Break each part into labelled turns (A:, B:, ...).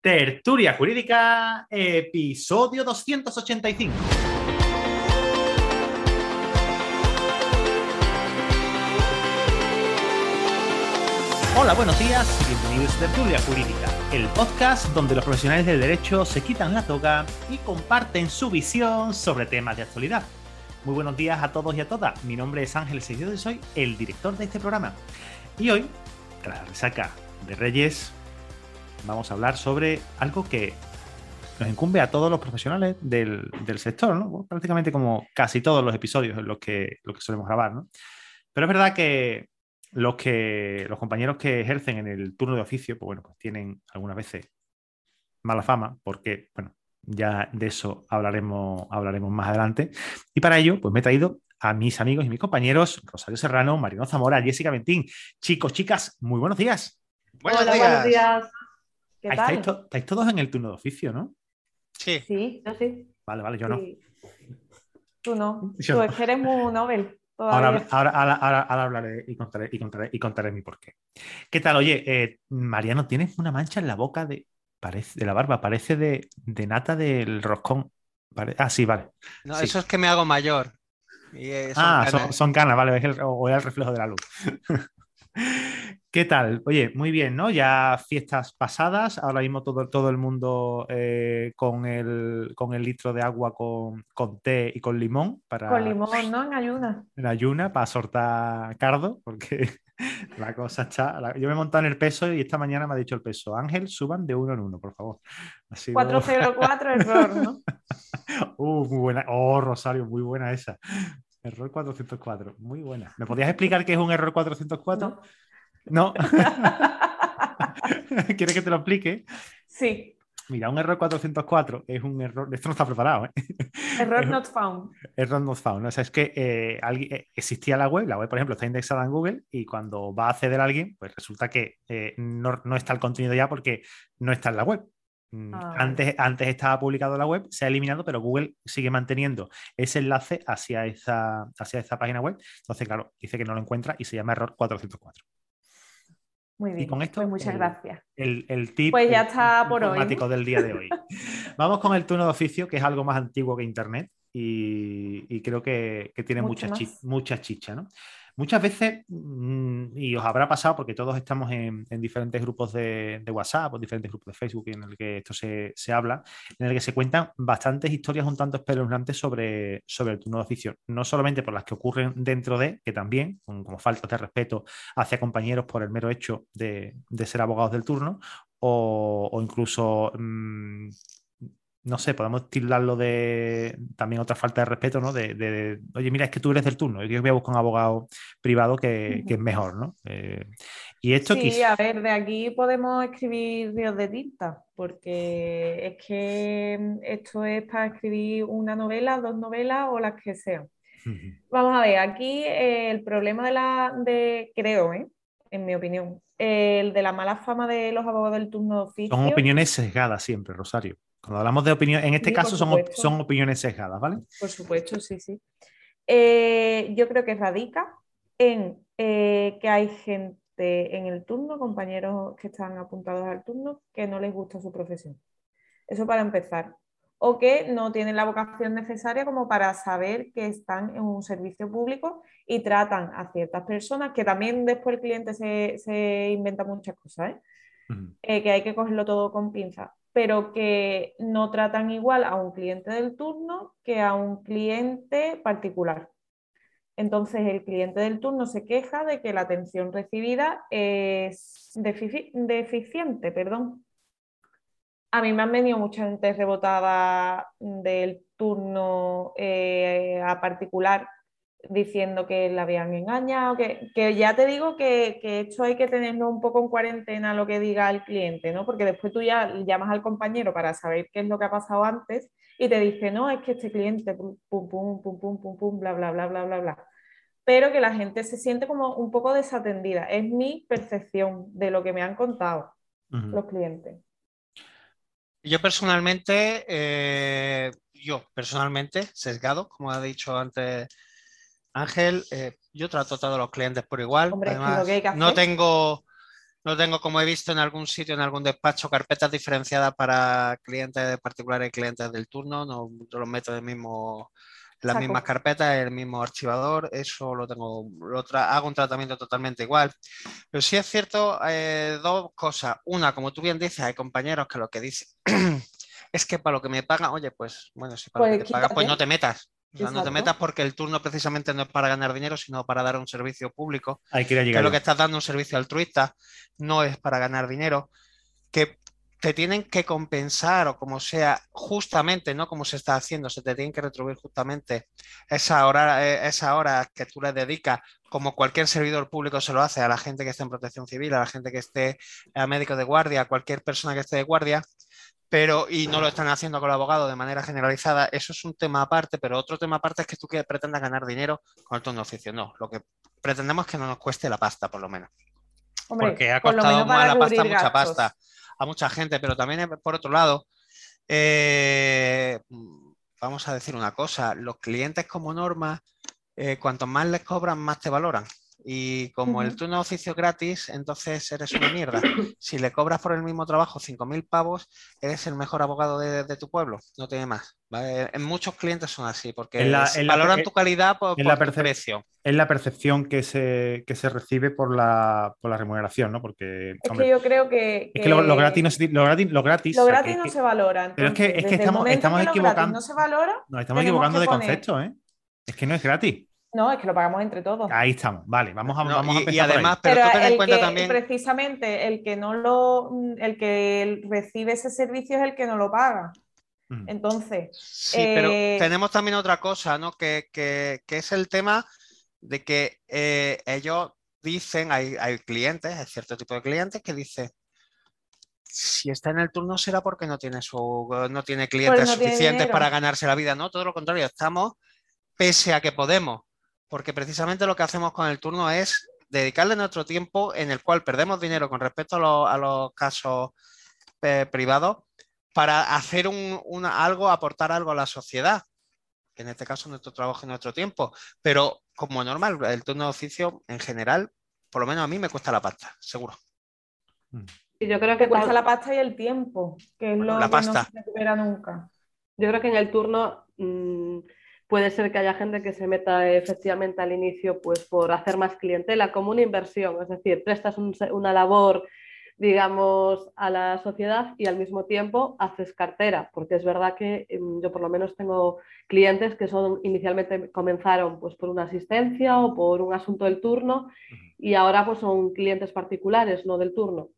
A: Tertulia Jurídica, episodio 285. Hola, buenos días y bienvenidos a Tertulia Jurídica, el podcast donde los profesionales del derecho se quitan la toga y comparten su visión sobre temas de actualidad. Muy buenos días a todos y a todas. Mi nombre es Ángel Seguido y soy el director de este programa. Y hoy, tras la resaca de Reyes, vamos a hablar sobre algo que nos incumbe a todos los profesionales del, sector, ¿no? prácticamente como casi todos los episodios en los que, que solemos grabar. ¿no? Pero es verdad que los, que los compañeros que ejercen en el turno de oficio, pues bueno, pues tienen algunas veces mala fama, porque, bueno, ya de eso hablaremos, hablaremos más adelante. Y para ello, pues me he traído a mis amigos y mis compañeros, Rosario Serrano, Marino Zamora, Jessica Ventín. Chicos, chicas, muy buenos días.
B: Buenos días. Buenos días.
A: ¿Qué estáis, estáis, todos en el turno de oficio, ¿no?
B: Sí.
C: Sí, yo sí.
A: Vale, vale, yo no.
C: Tú no. Tú es que eres muy Nobel.
A: Ahora, ahora, ahora, ahora, hablaré y contaré, y, contaré, y contaré mi porqué. ¿Qué tal? Oye, eh, Mariano, tienes una mancha en la boca de, parece, de la barba, parece de, de nata del roscón. ah, sí, vale.
B: No, eso es que me hago mayor.
A: Eh, ah, Son, canas, vale, o era el reflejo de la luz. ¿Qué tal? Oye, muy bien, ¿no? Ya fiestas pasadas, ahora mismo todo, todo el mundo eh, con, el, con el litro de agua con, té y con limón. Para,
C: con limón, ¿no? En ayuna.
A: En ayuna, para soltar cardo, porque la cosa está... yo me he montado en el peso y esta mañana me ha dicho el peso, Ángel, suban de uno en uno, por favor.
C: 404 error, ¿no?
A: uh, muy buena. Oh, Rosario, muy buena esa. Error 404, muy buena. ¿Me podías explicar qué es un error 404? No. ¿Quieres que te lo explique?
C: Sí.
A: Mira, un error 404 es un error. Esto no está preparado, ¿eh?
C: Error not found.
A: Error not found. O sea, es que eh, eh, existía la web, la web, por ejemplo, está indexada en Google y cuando va a acceder a alguien, pues resulta que no, no, está el contenido ya porque no está en la web. Mm, ah, antes, antes estaba publicado en la web, se ha eliminado, pero Google sigue manteniendo ese enlace hacia esa, hacia esa página web. Entonces, claro, dice que no lo encuentra y se llama error 404.
C: Muy bien. Y con esto, pues muchas gracias.
A: El, el tip
C: pues ya está por hoy.
A: del día de hoy. Vamos con el turno de oficio, que es algo más antiguo que Internet y, creo que, tiene mucha, mucha chicha. ¿no? Muchas veces, mm, y os habrá pasado porque todos estamos en, diferentes grupos de, WhatsApp o diferentes grupos de Facebook en el que esto se, habla, en el que se cuentan bastantes historias un tanto espeluznantes sobre, sobre el turno de oficio, no solamente por las que ocurren dentro de, que también, como falta de respeto hacia compañeros por el mero hecho de, ser abogados del turno, o, incluso mm, no sé, podemos tildarlo de también otra falta de respeto, ¿no? De, oye, mira, es que tú eres del turno, yo voy a buscar un abogado privado que, es mejor, ¿no? Eh,
C: y esto sí, a ver, de aquí podemos escribir ríos de tinta, porque es que esto es para escribir una novela, dos novelas o las que sean. Vamos a ver, aquí eh, el problema de la, de, creo, ¿eh? en mi opinión, el de la mala fama de los abogados del turno de oficio.
A: Son opiniones sesgadas siempre, Rosario. Cuando hablamos de opinión, en este caso son, son, opiniones sesgadas, ¿vale?
C: Por supuesto, sí, sí. Eh, yo creo que radica en eh, que hay gente en el turno, compañeros que están apuntados al turno, que no les gusta su profesión. Eso para empezar. O que no tienen la vocación necesaria como para saber que están en un servicio público y tratan a ciertas personas, que también después el cliente se, inventa muchas cosas, ¿eh? que hay que cogerlo todo con pinzas pero que no tratan igual a un cliente del turno que a un cliente particular. Entonces el cliente del turno se queja de que la atención recibida es deficiente. Perdón. A mí me han venido mucha gente rebotada del turno eh, a particular diciendo que la habían engañado, que, que ya te digo que, que, esto hay que tenerlo un poco en cuarentena lo que diga el cliente, ¿no? Porque después tú ya llamas al compañero para saber qué es lo que ha pasado antes y te dice, no, es que este cliente, pum, pum, pum, pum, pum, pum, pum bla, bla, bla, bla, bla, bla. Pero que la gente se siente como un poco desatendida. Es mi percepción de lo que me han contado los clientes.
B: Yo personalmente, eh, yo personalmente, sesgado, como ha dicho antes Ángel, eh, yo trato a todos los clientes por igual. no tengo No tengo, como he visto en algún sitio, en algún despacho, carpetas diferenciadas para clientes particulares y clientes del turno. No, yo los meto en el mismo, las mismas carpetas, el mismo archivador. Eso lo tengo, lo hago un tratamiento totalmente igual. Pero sí es cierto, eh, dos cosas. Una, como tú bien dices, hay compañeros que lo que dicen es que para lo que me pagan, oye, pues bueno, si para lo que pues te pagan, pues no te metas. No te metas porque el turno precisamente no es para ganar dinero, sino para dar un servicio público.
A: Hay que,
B: que lo que estás dando un servicio altruista no es para ganar dinero. Que te tienen que compensar o como sea, justamente, ¿no? Como se está haciendo, se te tienen que retribuir justamente esa hora, eh, esa hora que tú le dedicas, como cualquier servidor público se lo hace a la gente que esté en protección civil, a la gente que esté a médico de guardia, a cualquier persona que esté de guardia, pero y no lo están haciendo con el abogado de manera generalizada, eso es un tema aparte, pero otro tema aparte es que tú que pretendas ganar dinero con el turno de oficio. No, lo que pretendemos es que no nos cueste la pasta, por lo menos. Porque ha costado más la pasta, mucha pasta a mucha gente, pero también por otro lado, eh, vamos a decir una cosa, los clientes como norma, eh, cuanto más les cobran, más te valoran. Y como el turno de oficio gratis, entonces eres una mierda. Si le cobras por el mismo trabajo 5.000 pavos, eres el mejor abogado de, tu pueblo, no tiene más. En muchos clientes son así, porque valoran tu calidad por,
A: la
B: tu precio.
A: Es la percepción que se, se recibe por la, por la, remuneración, ¿no? Porque,
C: es que yo creo que...
A: Es que lo, gratis no se, lo gratis, lo gratis,
C: no se valora.
A: pero es que, es que estamos, estamos equivocando...
C: no se valora...
A: Nos estamos equivocando de concepto, ¿eh? Es que no es gratis.
C: No, es que lo pagamos entre todos.
A: Ahí estamos, vale, vamos a, vamos
B: y, y además, pero, tú ten en cuenta también.
C: Precisamente el que no lo, el que recibe ese servicio es el que no lo paga. Mm. Entonces.
B: Sí, pero eh, tenemos también otra cosa, ¿no? Que, es el tema de que eh, ellos dicen, hay, hay clientes, hay cierto tipo de clientes que dicen, si está en el turno será porque no tiene su, no tiene clientes suficientes para ganarse la vida, ¿no? Todo lo contrario, estamos, pese a que podemos porque precisamente lo que hacemos con el turno es dedicarle nuestro tiempo en el cual perdemos dinero con respecto a, los casos eh, privados para hacer un, algo, aportar algo a la sociedad. En este caso, nuestro trabajo y nuestro tiempo. Pero como normal, el turno de oficio en general, por lo menos a mí me cuesta la pasta, seguro.
C: Y yo creo que cuesta la pasta y el tiempo, que es lo que no se recupera nunca.
D: Yo creo que en el turno mm, puede ser que haya gente que se meta efectivamente al inicio pues por hacer más clientela como una inversión, es decir, prestas una labor digamos, a la sociedad y al mismo tiempo haces cartera, porque es verdad que em, yo por lo menos tengo clientes que son inicialmente comenzaron pues por una asistencia o por un asunto del turno y ahora pues son clientes particulares, no del turno.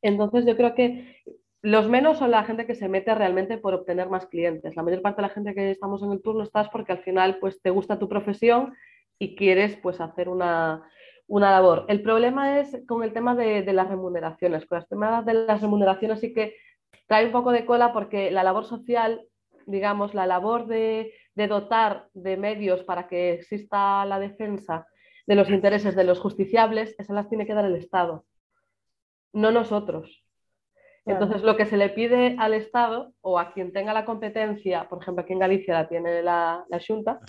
D: Entonces yo creo que los menos son la gente que se mete realmente por obtener más clientes. La mayor parte de la gente que estamos en el turno estás porque al final pues, te gusta tu profesión y quieres pues, hacer una, labor. El problema es con el tema de, las remuneraciones. Con el tema de las remuneraciones sí que trae un poco de cola porque la labor social, digamos, la labor de, de dotar de medios para que exista la defensa de los intereses de los justiciables, esas las tiene que dar el Estado, no nosotros. Entonces, lo que se le pide al Estado o a quien tenga la competencia, por ejemplo, aquí en Galicia la tiene la, Junta,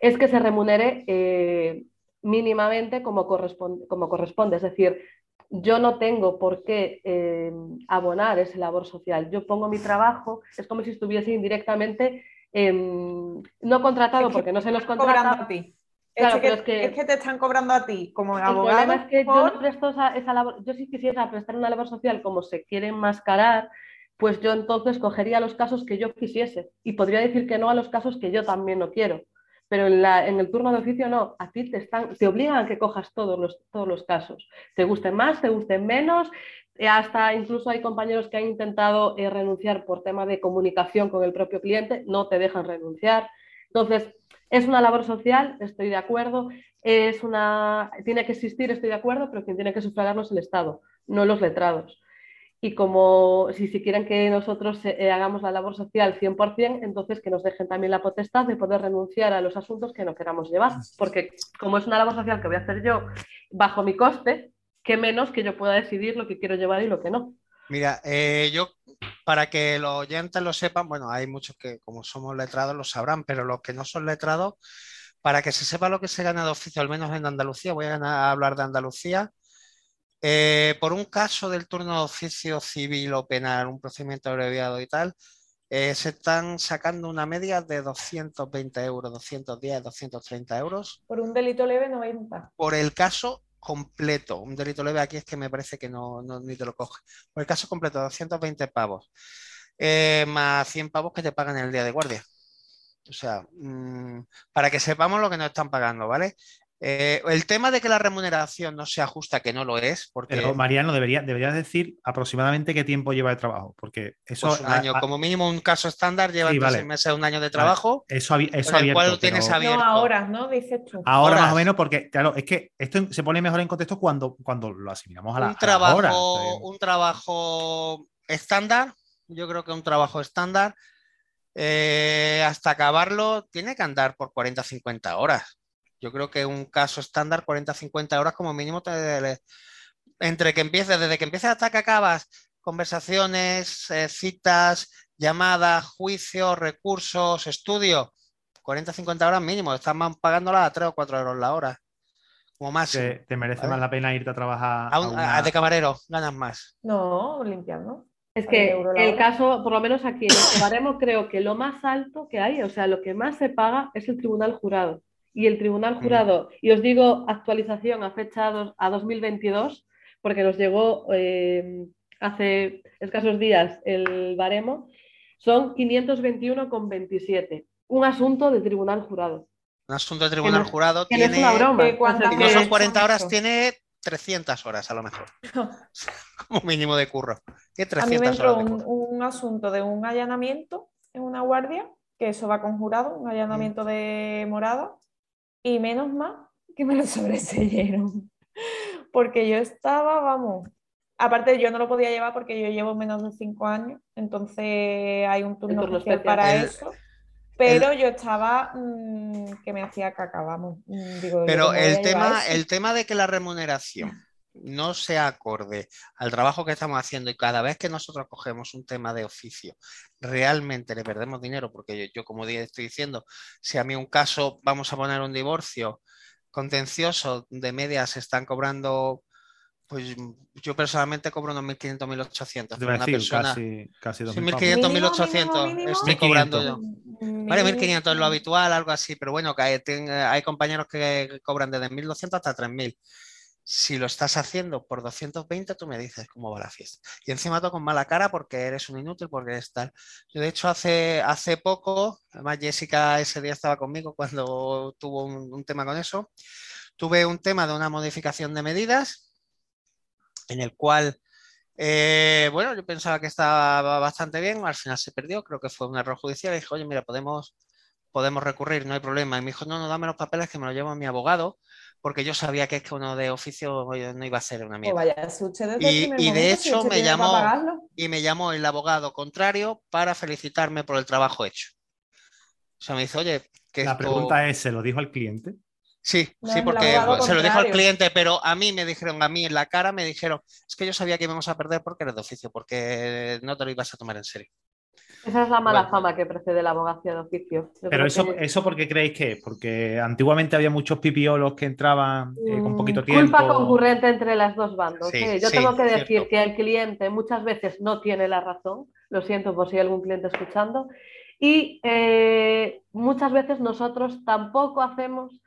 D: es que se remunere eh, mínimamente como corresponde, como corresponde. Es decir, yo no tengo por qué eh, abonar ese labor social. Yo pongo mi trabajo, es como si estuviese indirectamente no contratado porque no se nos contrata.
C: A ti. Claro, es, que, te están cobrando a ti como abogado.
D: El problema es que yo no presto esa, labor. Yo si quisiera prestar una labor social como se quiere enmascarar, pues yo entonces cogería los casos que yo quisiese y podría decir que no a los casos que yo también no quiero. Pero en, la, en el turno de oficio no, a ti te, están, te obligan a que cojas todos los, todos los casos. Te gusten más, te gusten menos, hasta incluso hay compañeros que han intentado eh, renunciar por tema de comunicación con el propio cliente, no te dejan renunciar. Entonces, es una labor social, estoy de acuerdo, es una, tiene que existir, estoy de acuerdo, pero quien tiene que sufragarlo es el Estado, no los letrados. Y como si, si quieren que nosotros eh, hagamos la labor social 100%, entonces que nos dejen también la potestad de poder renunciar a los asuntos que no queramos llevar. Porque como es una labor social que voy a hacer yo bajo mi coste, qué menos que yo pueda decidir lo que quiero llevar y lo que no.
B: Mira, eh, yo para que los oyentes lo sepan, bueno, hay muchos que como somos letrados lo sabrán, pero los que no son letrados, para que se sepa lo que se gana de oficio, al menos en Andalucía, voy a, hablar de Andalucía, Eh, por un caso del turno de oficio civil o penal, un procedimiento abreviado y tal, eh, se están sacando una media de 220 euros, 210, 230 euros.
C: Por un delito leve 90.
B: Por el caso completo, un delito leve aquí es que me parece que no, ni te lo coge. Por el caso completo, 220 pavos, eh, más 100 pavos que te pagan el día de guardia. O sea, mm, para que sepamos lo que nos están pagando, ¿vale? Eh, el tema de que la remuneración no sea justa, que no lo es, porque...
A: Pero Mariano, debería, deberías decir aproximadamente qué tiempo lleva de trabajo, porque eso...
B: Pues un año, como mínimo un caso estándar lleva seis meses, un año de trabajo.
A: Eso, eso abierto,
B: cual lo tienes abierto.
C: No, ahora, ¿no? Dices tú.
A: Ahora más o menos, porque claro, es que esto se pone mejor en contexto cuando, cuando lo asimilamos a la,
B: un trabajo, Un trabajo estándar, yo creo que un trabajo estándar, eh, hasta acabarlo, tiene que andar por 40-50 horas. Yo creo que un caso estándar, 40-50 horas como mínimo, entre que empieces, desde que empiezas hasta que acabas, conversaciones, eh, citas, llamadas, juicios, recursos, estudio, 40-50 horas mínimo, estás pagándola a 3 o 4 euros la hora. Como más.
A: ¿Te, merece más la pena irte a trabajar?
B: A, de camarero, ganas más.
C: No, limpiando.
D: Es que el caso, por lo menos aquí en el creo que lo más alto que hay, o sea, lo que más se paga es el tribunal jurado y el Tribunal mm. Jurado, y os digo actualización a fecha a 2022, porque nos llegó eh, hace escasos días el baremo, son 521,27. Un asunto del Tribunal Jurado.
B: Un asunto del Tribunal Jurado
D: tiene.
B: una
D: broma.
B: Y no son 40 horas, tiene 300 horas a lo mejor. Como mínimo de curro.
C: a mí me entró un, un, asunto de un allanamiento en una guardia, que eso va con jurado, un allanamiento mm. de morada, y menos mal que me lo sobreseyeron. Porque yo estaba, vamos, aparte yo no lo podía llevar porque yo llevo menos de cinco años, entonces hay un turno especial para eso. Pero yo estaba mm, que me hacía caca, vamos.
B: Mm, pero el tema, el tema de que la remuneración no sea acorde al trabajo que estamos haciendo y cada vez que nosotros cogemos un tema de oficio, realmente le perdemos dinero, porque yo, como estoy diciendo, si a mí un caso, vamos a poner un divorcio contencioso, de media se están cobrando, pues yo personalmente cobro unos 1.500, 1.800.
A: Una persona, casi, casi
B: 1.500, 1.800 estoy cobrando yo. Vale, 1.500 es lo habitual, algo así, pero bueno, que hay, hay compañeros que cobran desde 1.200 hasta 3.000 si lo estás haciendo por 220, tú me dices cómo va la fiesta. Y encima todo con mala cara porque eres un inútil, porque eres tal. Yo, de hecho, hace, hace poco, además Jessica ese día estaba conmigo cuando tuvo un, tema con eso, tuve un tema de una modificación de medidas en el cual, eh, bueno, yo pensaba que estaba bastante bien, al final se perdió, creo que fue un error judicial. Y dije, oye, mira, podemos, podemos recurrir, no hay problema. Y me dijo, no, no, dame los papeles que me los llevo a mi abogado porque yo sabía que es que uno de oficio no iba a ser una mierda. y, de hecho me llamó y me llamó el abogado contrario para felicitarme por el trabajo hecho. O sea, me dice, oye, que
A: la pregunta es, ¿se lo dijo al cliente?
B: Sí, sí, porque se lo dijo al cliente, pero a mí me dijeron, a mí en la cara me dijeron, es que yo sabía que íbamos a perder porque eres de oficio, porque no te lo ibas a tomar en serio.
D: Esa es la mala fama que precede la abogacía de oficio.
A: Pero eso, ¿eso por qué creéis que es? Porque antiguamente había muchos pipiolos que entraban eh, con mm, poquito tiempo.
D: Culpa concurrente entre las dos bandos. ¿eh? Yo tengo que decir que el cliente muchas veces no tiene la razón. Lo siento por si hay algún cliente escuchando. Y eh, muchas veces nosotros tampoco hacemos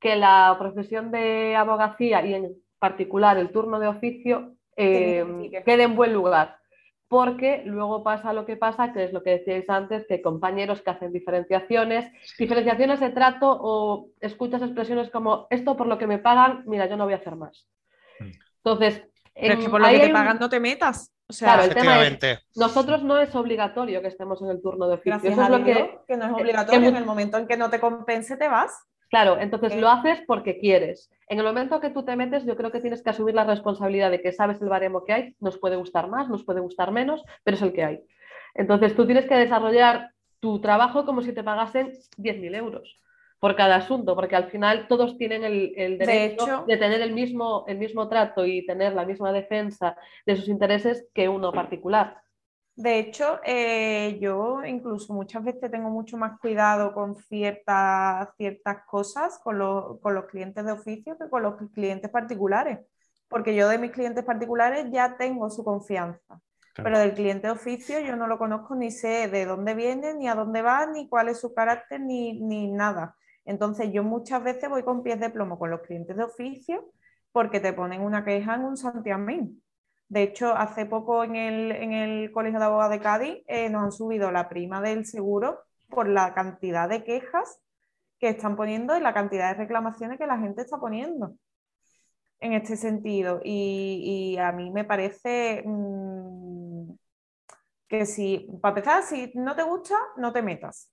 D: que la profesión de abogacía y en particular el turno de oficio quede en buen lugar porque luego pasa lo que pasa, que es lo que decíais antes, que compañeros que hacen diferenciaciones, diferenciaciones de trato o escuchas expresiones como esto por lo que me pagan, mira, yo no voy a hacer más. Mm. Entonces,
C: es que por lo que te pagan no te metas.
D: O sea, claro, el tema es, nosotros no es obligatorio que estemos en el turno de oficio.
C: Eso es lo que, que, no es obligatorio. en el momento en que no te compense, te vas.
D: Claro, entonces lo haces porque quieres. En el momento que tú te metes, yo creo que tienes que asumir la responsabilidad de que sabes el baremo que hay, nos puede gustar más, nos puede gustar menos, pero es el que hay. Entonces tú tienes que desarrollar tu trabajo como si te pagasen 10.000 euros por cada asunto, porque al final todos tienen el, derecho de, tener el mismo, el mismo trato y tener la misma defensa de sus intereses que uno particular.
C: De hecho, eh, yo incluso muchas veces tengo mucho más cuidado con ciertas, ciertas cosas con, con, los clientes de oficio que con los clientes particulares. porque yo de mis clientes particulares ya tengo su confianza. Pero del cliente de oficio yo no lo conozco ni sé de dónde viene, ni a dónde va, ni cuál es su carácter, ni, ni nada. Entonces yo muchas veces voy con pies de plomo con los clientes de oficio porque te ponen una queja en un santiamén. De hecho, hace poco en el, Colegio de Abogados de Cádiz eh, nos han subido la prima del seguro por la cantidad de quejas que están poniendo y la cantidad de reclamaciones que la gente está poniendo en este sentido. Y, a mí me parece mm, que si, para empezar, si no te gusta, no te metas.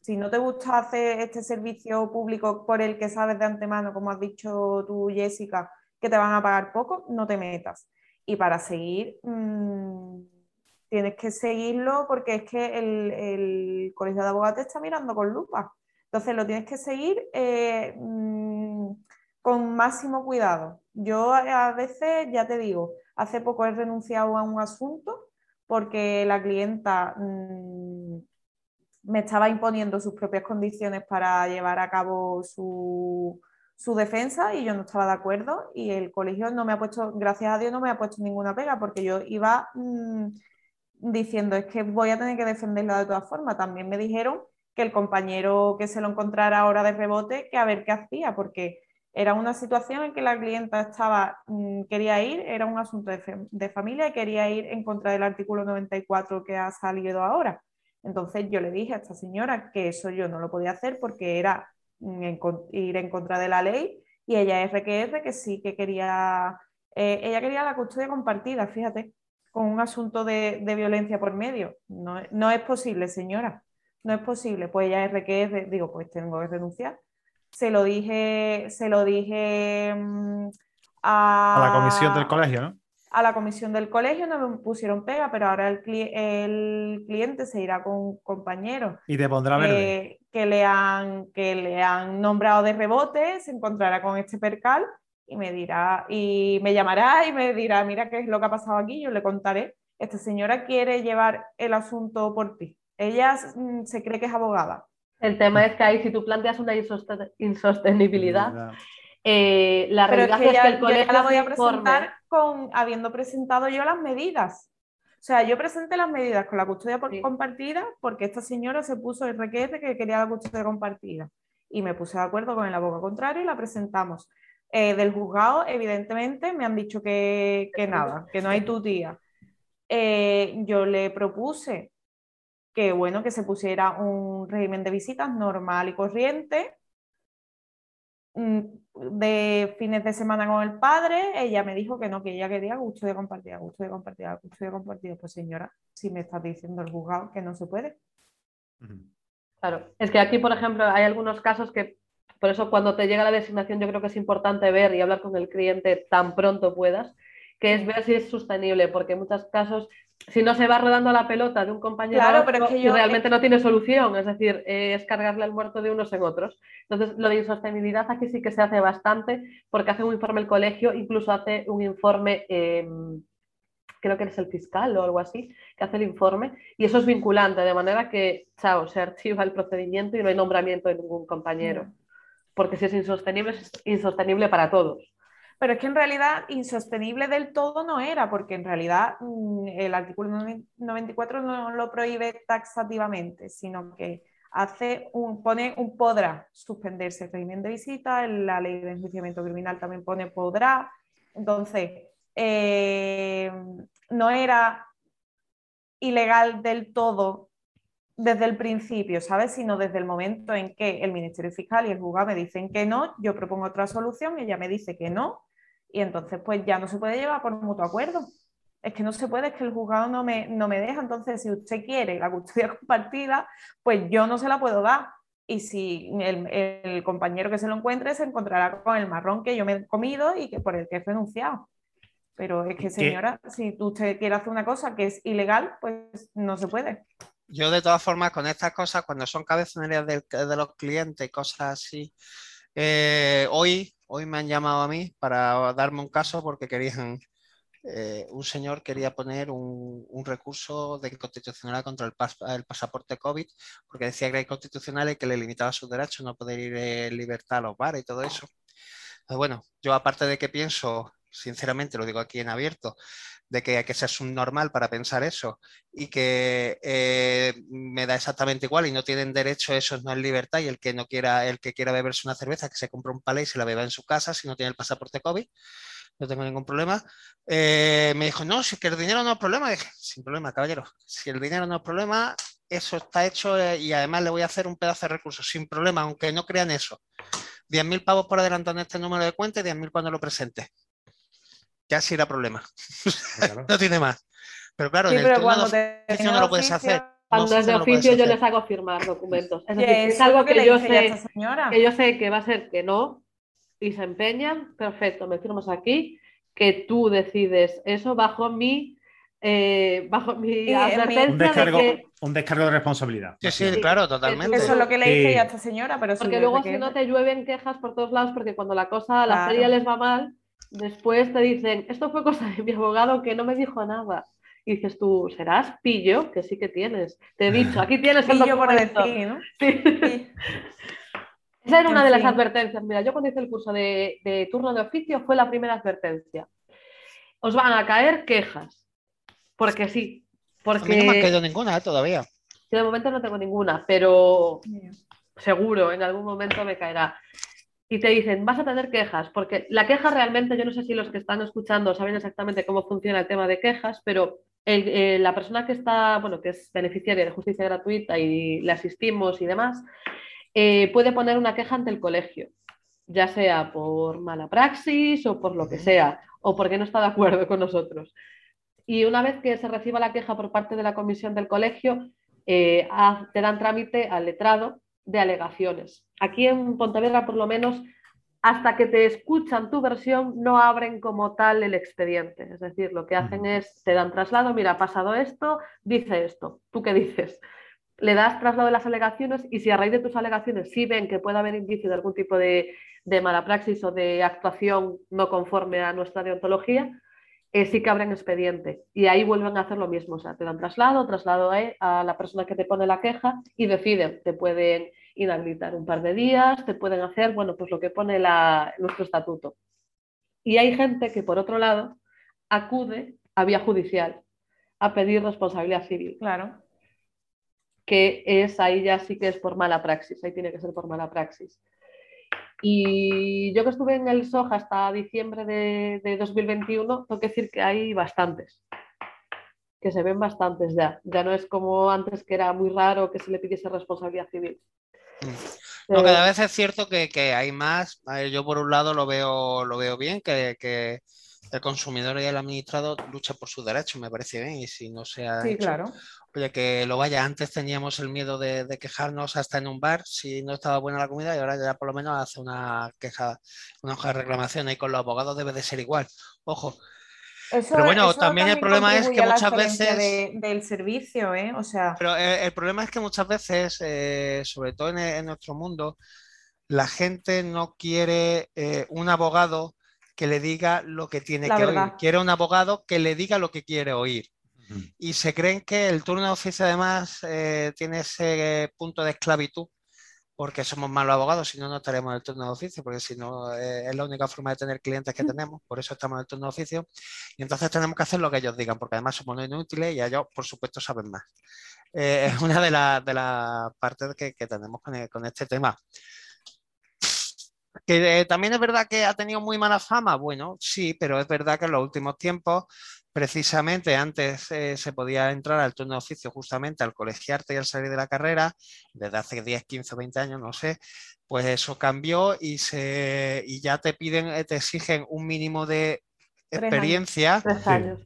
C: Si no te gusta hacer este servicio público por el que sabes de antemano, como has dicho tú, Jessica, que te van a pagar poco, no te metas. Y para seguir, mm, tienes que seguirlo porque es que el, Colegio de Abogados te está mirando con lupa. Entonces lo tienes que seguir eh, mm, con máximo cuidado. Yo a veces, ya te digo, hace poco he renunciado a un asunto porque la clienta mm, me estaba imponiendo sus propias condiciones para llevar a cabo su, defensa y yo no estaba de acuerdo y el colegio no me ha puesto, gracias a Dios no me ha puesto ninguna pega porque yo iba mm, diciendo es que voy a tener que defenderla de todas formas. También me dijeron que el compañero que se lo encontrara ahora de rebote, que a ver qué hacía, porque era una situación en que la clienta estaba, mm, quería ir, era un asunto de, familia y quería ir en contra del artículo 94 que ha salido ahora. Entonces yo le dije a esta señora que eso yo no lo podía hacer porque era ir en contra de la ley y ella es RQR que sí que quería, eh, ella quería la custodia compartida, fíjate, con un asunto de, violencia por medio. No, no, es posible, señora, no es posible. Pues ella es RQR, digo, pues tengo que renunciar se lo dije, se lo dije mm,
A: a, la comisión del colegio, ¿no?
C: A la comisión del colegio no me pusieron pega, pero ahora el, el cliente se irá con un compañero.
A: Y te pondrá verde.
C: Que, le han, que le han nombrado de rebote, se encontrará con este percal y me dirá, y me llamará y me dirá, mira qué es lo que ha pasado aquí, yo le contaré. Esta señora quiere llevar el asunto por ti. Ella mm, se cree que es abogada
D: el tema es que ahí si tú planteas una insostenibilidad, eh, la realidad es que, el colegio
C: la voy a presentar con, habiendo presentado yo las medidas. O sea, yo presenté las medidas con la custodia compartida porque esta señora se puso el requete que quería la custodia compartida. Y me puse de acuerdo con el abogado contrario y la presentamos. Eh, del juzgado, evidentemente, me han dicho que, nada, que no hay tu tía. Eh, yo le propuse que bueno, que se pusiera un régimen de visitas normal y corriente, de fines de semana con el padre, ella me dijo que no, que ella quería gusto de compartir, gusto de compartir, gusto de compartir. Pues señora, si me estás diciendo el juzgado que no se puede.
D: Claro, es que aquí, por ejemplo, hay algunos casos que, por eso cuando te llega la designación yo creo que es importante ver y hablar con el cliente tan pronto puedas, que es ver si es sostenible, porque en muchos casos si no se va rodando la pelota de un compañero
C: claro, pero es que
D: realmente no tiene solución, es decir, es cargarle al muerto de unos en otros. Entonces, lo de insostenibilidad aquí sí que se hace bastante, porque hace un informe el colegio, incluso hace un informe, em, creo que eres el fiscal o algo así, que hace el informe, y eso es vinculante, de manera que, chao, se archiva el procedimiento y no hay nombramiento de ningún compañero. Porque si es insostenible, es insostenible para todos.
C: Pero es que en realidad insostenible del todo no era, porque en realidad mm, el artículo 94 no lo prohíbe taxativamente, sino que hace un, pone un podrá suspenderse el régimen de visita, la ley de enjuiciamiento criminal también pone podrá. Entonces, eh, no era ilegal del todo desde el principio, ¿sabes? Sino desde el momento en que el Ministerio Fiscal y el juzgado me dicen que no, yo propongo otra solución, ella me dice que no, y entonces pues ya no se puede llevar por mutuo acuerdo. Es que no se puede, es que el juzgado no me, no me deja. Entonces, si usted quiere la custodia compartida, pues yo no se la puedo dar. Y si el, compañero que se lo encuentre se encontrará con el marrón que yo me he comido y que por el que he renunciado. Pero es que, señora, si usted quiere hacer una cosa que es ilegal, pues no se puede.
B: Yo de todas formas con estas cosas, cuando son cabezonerías de, los clientes cosas así, eh, hoy, hoy me han llamado a mí para darme un caso porque querían, eh, un señor quería poner un, recurso de constitucional contra el, pasaporte COVID porque decía que era inconstitucional y que le limitaba sus derechos, no poder ir en libertad a los bares y todo eso. Pues bueno, yo aparte de que pienso sinceramente lo digo aquí en abierto, de que hay que ser subnormal para pensar eso y que eh, me da exactamente igual y no tienen derecho, eso no es libertad y el que no quiera, el que quiera beberse una cerveza, que se compre un palé y se la beba en su casa si no tiene el pasaporte COVID, no tengo ningún problema. Eh, me dijo, no, si que el dinero no es problema, dije, sin problema, caballero, si el dinero no es problema, eso está hecho eh, y además le voy a hacer un pedazo de recursos, sin problema, aunque no crean eso. 10.000 pavos por adelantado en este número de cuenta y 10.000 cuando lo presente ya sí era problema. no tiene más. Pero claro, en el turno de oficio no lo puedes hacer.
D: Cuando es de oficio yo les hago firmar documentos. Es, decir, es algo que, yo sé, que yo sé que va a ser que no y se empeñan, perfecto, me firmas aquí, que tú decides eso bajo mi eh, bajo mi
A: un descargo, de un descargo de responsabilidad.
B: Sí, sí, claro, totalmente.
C: Eso es lo que le dije a esta señora, pero
D: Porque luego si no te llueven quejas por todos lados, porque cuando la cosa, la feria les va mal, después te dicen, esto fue cosa de mi abogado que no me dijo nada. Y dices tú, ¿serás pillo? Que sí que tienes. Te he dicho, aquí tienes el pillo por decir, ¿no? Sí. Esa era una de las advertencias. Mira, yo cuando hice el curso de, turno de oficio fue la primera advertencia. Os van a caer quejas. Porque sí. Porque...
B: no me ha caído ninguna ¿eh? todavía.
D: de momento no tengo ninguna, pero seguro en algún momento me caerá y te dicen, vas a tener quejas, porque la queja realmente, yo no sé si los que están escuchando saben exactamente cómo funciona el tema de quejas, pero eh, la persona que está, bueno, que es beneficiaria de justicia gratuita y le asistimos y demás, eh, puede poner una queja ante el colegio, ya sea por mala praxis o por lo que sea, o porque no está de acuerdo con nosotros. Y una vez que se reciba la queja por parte de la comisión del colegio, eh, te dan trámite al letrado de alegaciones. Aquí en Pontevedra, por lo menos, hasta que te escuchan tu versión, no abren como tal el expediente. Es decir, lo que hacen es, te dan traslado, mira, ha pasado esto, dice esto, ¿tú qué dices? Le das traslado de las alegaciones y si a raíz de tus alegaciones sí ven que puede haber indicio de algún tipo de, de mala praxis o de actuación no conforme a nuestra deontología, eh, sí que abren expediente y ahí vuelven a hacer lo mismo, o sea, te dan traslado, traslado a, la persona que te pone la queja y deciden, te pueden inhabilitar un par de días, te pueden hacer, bueno, pues lo que pone nuestro estatuto. Y hay gente que, por otro lado, acude a vía judicial a pedir responsabilidad civil.
C: Claro.
D: Que es ahí ya sí que es por mala praxis, ahí tiene que ser por mala praxis. Y yo que estuve en el SOJ hasta diciembre de, 2021, tengo que decir que hay bastantes, que se ven bastantes ya. Ya no es como antes que era muy raro que se le pidiese responsabilidad civil.
B: Mm. No, cada vez es cierto que, hay más. Yo por un lado lo veo, lo veo bien, que, que el consumidor y el administrado luchan por sus derechos, me parece bien, y si no se ha
C: sí, claro.
B: oye, que lo vaya, antes teníamos el miedo de, quejarnos hasta en un bar si no estaba buena la comida y ahora ya por lo menos hace una queja, una hoja de reclamación y con los abogados debe de ser igual. Ojo. pero bueno, también, el problema es que muchas veces...
C: del servicio, ¿eh? O sea...
B: Pero el, problema es que muchas veces, eh, sobre todo en, nuestro mundo, la gente no quiere eh, un abogado que le diga lo que tiene que oír. Quiere un abogado que le diga lo que quiere oír. Y se creen que el turno de oficio además eh, tiene ese punto de esclavitud porque somos malos abogados, si no, no estaremos en el turno de oficio, porque si no, eh, es la única forma de tener clientes que tenemos, por eso estamos en el turno de oficio, y entonces tenemos que hacer lo que ellos digan, porque además somos no inútiles y ellos, por supuesto, saben más. Eh, es una de las de partes que, que tenemos con, con, este tema. Que eh, también es verdad que ha tenido muy mala fama. Bueno, sí, pero es verdad que en los últimos tiempos, precisamente antes eh, se podía entrar al turno de oficio justamente al colegiarte y al salir de la carrera, desde hace 10, 15 o 20 años, no sé, pues eso cambió y, se, y ya te piden, eh, te exigen un mínimo de experiencia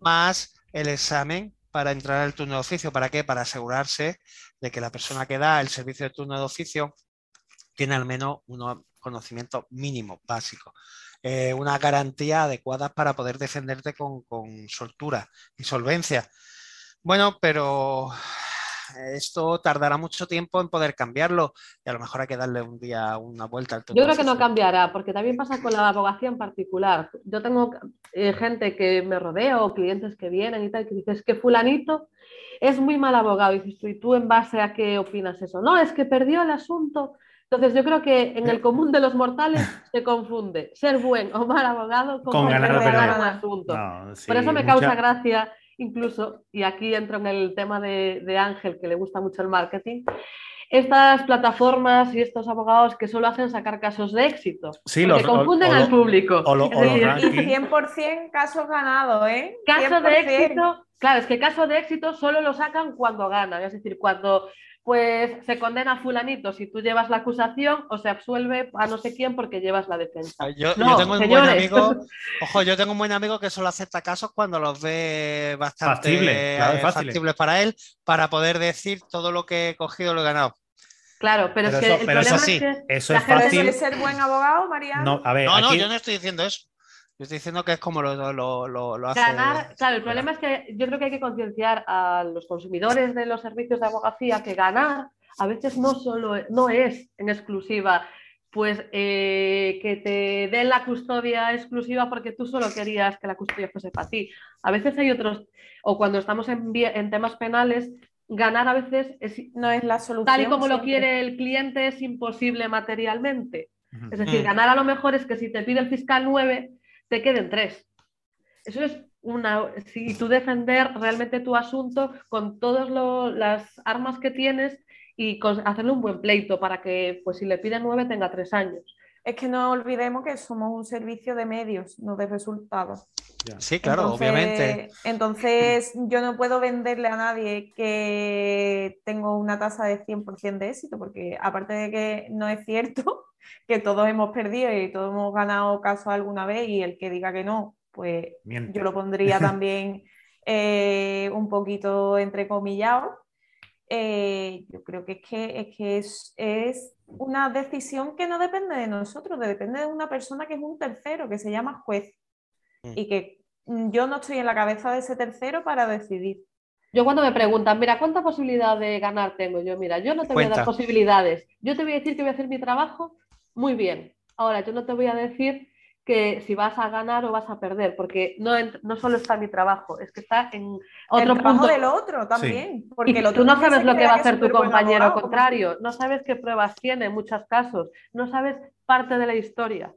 B: más el examen para entrar al turno de oficio. ¿Para qué? Para asegurarse de que la persona que da el servicio de turno de oficio tiene al menos unos conocimientos mínimos, básicos. Eh, una garantía adecuada para poder defenderte con, soltura y solvencia. Bueno, pero esto tardará mucho tiempo en poder cambiarlo y a lo mejor hay que darle un día una vuelta al
D: Yo creo que no cambiará, porque también pasa con la abogacía en particular. Yo tengo eh, gente que me rodea o clientes que vienen y tal, que dices que fulanito es muy mal abogado. Y dices ¿y tú en base a qué opinas eso? No, es que perdió el asunto Entonces yo creo que en el común de los mortales se confunde ser buen o mal abogado con,
A: Con ganar o perder.
D: un asunto.
A: No, sí,
D: Por eso me
A: mucha-
D: causa gracia, incluso, y aquí entro en el tema de, de Ángel, que le gusta mucho el marketing, estas plataformas y estos abogados que solo hacen sacar casos de éxito.
A: Sí, los- o-
D: confunden
A: o
D: al
A: lo-
D: público.
A: o lo- o
D: decir.
C: Y 100% casos ganados, ¿eh?
D: caso de
C: 100%.
D: éxito, claro, es que caso de éxito solo lo sacan cuando ganan, es decir, cuando pues se condena a fulanito si tú llevas la acusación o se absuelve a no sé quién porque llevas la defensa.
B: Yo, tengo un
D: señores.
B: buen amigo, ojo, yo tengo un buen amigo que solo acepta casos cuando los ve bastante
A: Factible, claro,
B: factibles para él, para poder decir todo lo que he cogido lo he ganado.
D: Claro, pero,
A: Pero
D: es que
A: eso-
D: el
A: pero eso
D: problema
B: sí,
D: es que
A: eso
D: la
A: es
D: gente-
C: ¿Eso
A: fácil.
C: ser buen abogado, Mariano?
A: No, a ver,
B: No, no,
A: aquí-
B: yo no estoy diciendo eso. Yo estoy diciendo que es como lo, lo, lo, lo hace.
D: Ganar, claro, el problema es que yo creo que hay que concienciar a los consumidores de los servicios de abogacía que ganar a veces no solo no es en exclusiva, pues eh, que te den la custodia exclusiva porque tú solo querías que la custodia fuese para ti. A veces hay otros, o cuando estamos en, en temas penales, ganar a veces es
C: No es la solución.
D: tal y como lo quiere el cliente es imposible materialmente. Es decir,
B: Mm.
D: ganar a lo mejor es que si te pide el fiscal 9, te queden 3. Eso es una. Si tú defender realmente tu asunto con todas lo- las armas que tienes y con- hacerle un buen pleito para que, pues si le piden 9, tenga 3 años.
C: Es que no olvidemos que somos un servicio de medios, no de resultados.
A: Ya.
B: Sí, claro,
C: Entonces-
B: obviamente.
C: Entonces, yo no puedo venderle a nadie que tengo una tasa de 100% de éxito, porque aparte de que no es cierto, que todos hemos perdido y todos hemos ganado casos alguna vez, y el que diga que no, pues
A: Miente.
C: yo lo pondría también eh, un poquito entrecomillado. Eh, yo creo que es que es, que es, es una decisión que no depende de nosotros, depende de una persona que es un tercero, que se llama juez,
B: Mm.
C: y que mm, yo no estoy en la cabeza de ese tercero para decidir.
D: Yo cuando me preguntan, mira, ¿cuánta posibilidad de ganar tengo? Yo, mira, yo no te voy a dar posibilidades. Yo te voy a decir que voy a hacer mi trabajo muy bien. Ahora, yo no te voy a decir que si vas a ganar o vas a perder, porque no, solo está mi trabajo, es que está en otro
C: el trabajo
D: punto.
C: del otro también, porque
D: Y
C: el otro
D: tú no sabes lo que va a hacer tu compañero
C: abogado,
D: contrario, no sabes qué pruebas tiene en muchos casos, no sabes parte de la historia.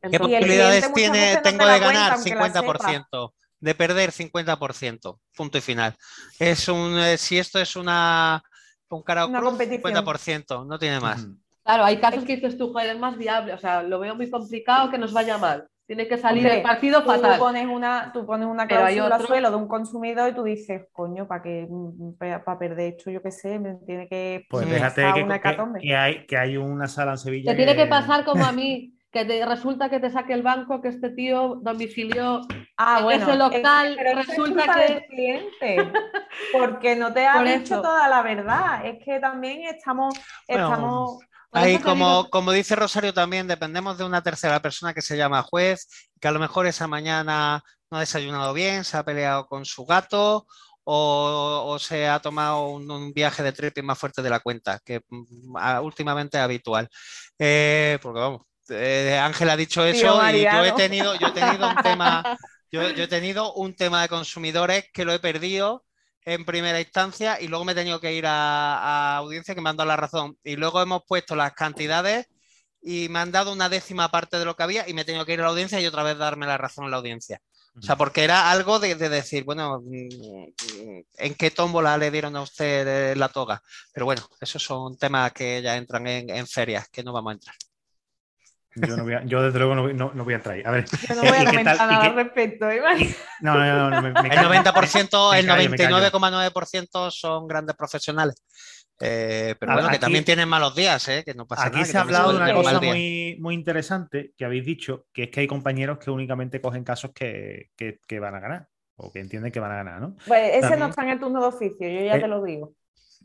B: ¿Qué
D: Entonces,
C: el
B: posibilidades tiene,
C: no
B: tengo de
C: cuenta,
B: ganar?
C: sepa.
B: 50%. De perder 50%. Punto y final. Es un, eh, si esto es una, un cara
C: Una
B: cruz,
C: competición.
B: 50%, no tiene más.
D: Claro, hay casos que dices tú, joder, es más viable, o sea, lo veo muy complicado que nos vaya mal. Tiene que salir
C: Hombre,
D: el partido
C: Tú
D: fatal.
C: pones una, tú pones una cláusula
D: otros-
C: suelo de un consumidor y tú dices, coño, para que para perder esto, yo qué sé, me tiene que
A: Pues
C: mm,
A: déjate que,
C: una
A: que- que hay, que hay una sala en Sevilla.
D: Te tiene que pasar como a mí, que te- resulta que te saque el banco que este tío domicilió.
C: Ah,
D: en
C: bueno,
D: ese local
C: es pero es
D: resulta
C: culpa
D: que-
C: del cliente, porque no te ha
D: Por
C: dicho
D: eso.
C: toda la verdad. Es que también estamos,
B: Bueno,
C: estamos
B: Ahí, como, como dice Rosario también, dependemos de una tercera persona que se llama juez, que a lo mejor esa mañana no ha desayunado bien, se ha peleado con su gato o, o se ha tomado un, un viaje de tripping más fuerte de la cuenta, que mm, a- últimamente es habitual. Eh, porque vamos, eh, Ángel ha dicho eso y yo he tenido, yo he tenido un tema, yo, yo he tenido un tema de consumidores que lo he perdido en primera instancia y luego me he tenido que ir a, a audiencia que me han dado la razón. Y luego hemos puesto las cantidades y me han dado una décima parte de lo que había y me he tenido que ir a la audiencia y otra vez darme la razón en la audiencia. O sea, porque era algo de, de decir, bueno, ¿en qué tómbola le dieron a usted eh, la toga? Pero bueno, esos son temas que ya entran en, en ferias, que no vamos a entrar.
A: Yo, no voy a- yo desde luego no, voy- no- no voy a entrar ahí. A ver,
C: Yo no voy a
A: ¿Y qué
C: comentar nada al respecto. ¿eh?
A: no, no, no, no, me, me
B: El
A: callo.
B: 90%,
A: Me
B: el
A: callo, me callo.
B: 99,9% son grandes profesionales. Eh, pero bueno, que también tienen malos días, ¿eh? que no pasa
A: Aquí
B: nada.
A: se ha hablado de una cosa muy, muy interesante que habéis dicho, que es que hay compañeros que únicamente cogen casos que, que- que van a ganar o que entienden que van a ganar, ¿no?
C: Pues ese
A: También-
C: no está en el turno de oficio, yo ya
A: Eh,
C: te lo digo.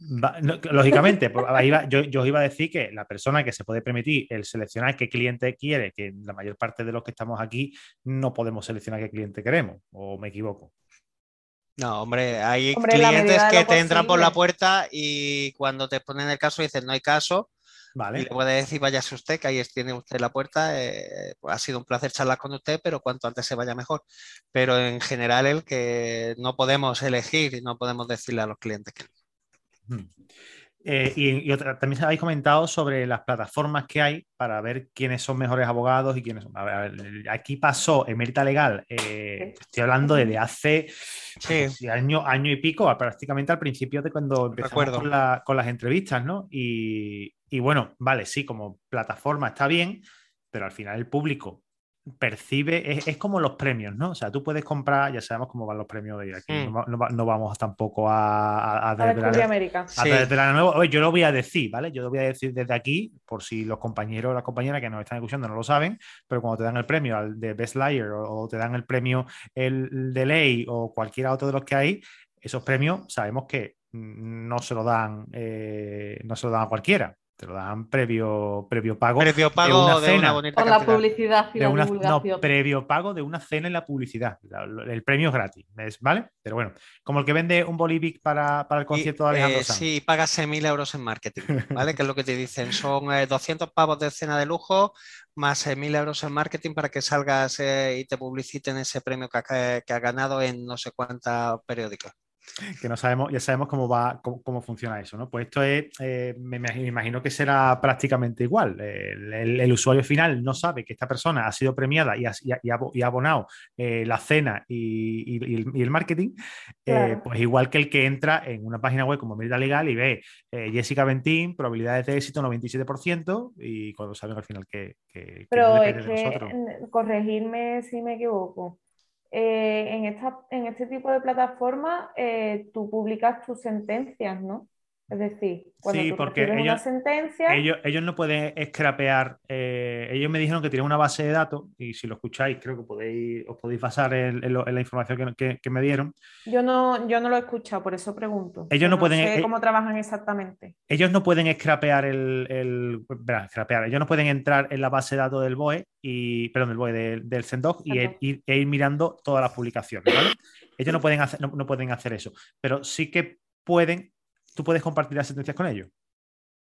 A: Va- no, lógicamente, pues, yo, yo os iba a decir que la persona que se puede permitir el seleccionar qué cliente quiere, que la mayor parte de los que estamos aquí no podemos seleccionar qué cliente queremos, o me equivoco.
B: No, hombre, hay
C: Hombre,
B: clientes que te entran por la puerta y cuando te ponen el caso dicen no hay caso y
A: ¿Vale?
B: le puede decir váyase usted, que ahí tiene usted la puerta. eh, pues ha sido un placer charlar con usted, pero cuanto antes se vaya mejor. Pero en general el que no podemos elegir y no podemos decirle a los clientes que no.
A: Eh, y, también habéis comentado sobre las plataformas que hay para ver quiénes son mejores abogados y quiénes son. aquí pasó Emerita Legal, eh, estoy hablando desde hace año, año y pico, prácticamente al principio de cuando empezamos con, con, las entrevistas, ¿no? Y, y bueno, vale, sí, como plataforma está bien, pero al final el público percibe, es, como los premios, ¿no? O sea, tú puedes comprar, ya sabemos cómo van los premios de aquí, mm. no, vamos tampoco a,
C: a, a, América.
A: A yo lo voy a decir, ¿vale? Yo lo voy a decir desde aquí, por si los compañeros o las compañeras que nos están escuchando no lo saben, pero cuando te dan el premio al de Best Liar o, te dan el premio el de ley o cualquiera otro de los que hay, esos premios sabemos que no se lo dan, eh, no se lo dan a cualquiera te lo dan previo, previo pago.
B: Previo pago de una, cena.
D: Por la publicidad y la divulgación.
A: No, previo pago de una cena en la publicidad. El premio es gratis, ¿vale? Pero bueno, como el que vende un Bolivic para, para el concierto de Alejandro
B: eh, Sí, pagas 6.000 euros en marketing, ¿vale? que es lo que te dicen. Son 200 eh, pavos de cena de lujo más 6.000 euros en marketing para que salgas eh, y te publiciten ese premio que, que ha ganado en no sé cuántas periódicos
A: que no sabemos, ya sabemos cómo va, cómo, funciona eso, ¿no? Pues esto es, eh, me, imagino que será prácticamente igual. El, usuario final no sabe que esta persona ha sido premiada y ha, y abonado eh, la cena y, el, marketing, eh, pues igual que el que entra en una página web como Merida Legal y ve Jessica Ventín, probabilidades de éxito 97%, y cuando saben al final que...
C: Pero es que, corregirme si me equivoco eh, en, esta, en este tipo de plataformas eh, tú publicas tus sentencias, ¿no? Es decir, cuando
A: sí,
C: tú
A: porque ellos,
C: una sentencia...
A: Ellos, ellos no pueden scrapear, eh, ellos me dijeron que tienen una base de datos y si lo escucháis creo que podéis, os podéis basar en, la información que, me dieron.
C: Yo no, yo no lo he escuchado, por eso pregunto.
A: Ellos no, pueden...
C: Sé cómo trabajan exactamente.
A: Ellos no pueden scrapear el... el scrapear, ellos no pueden entrar en la base de datos del BOE, y, perdón, del BOE, del, del CENDOC y ir, e ir mirando todas las publicaciones, ¿vale? Ellos no pueden, hacer, no pueden hacer eso, pero sí que pueden tú puedes compartir las sentencias con ellos.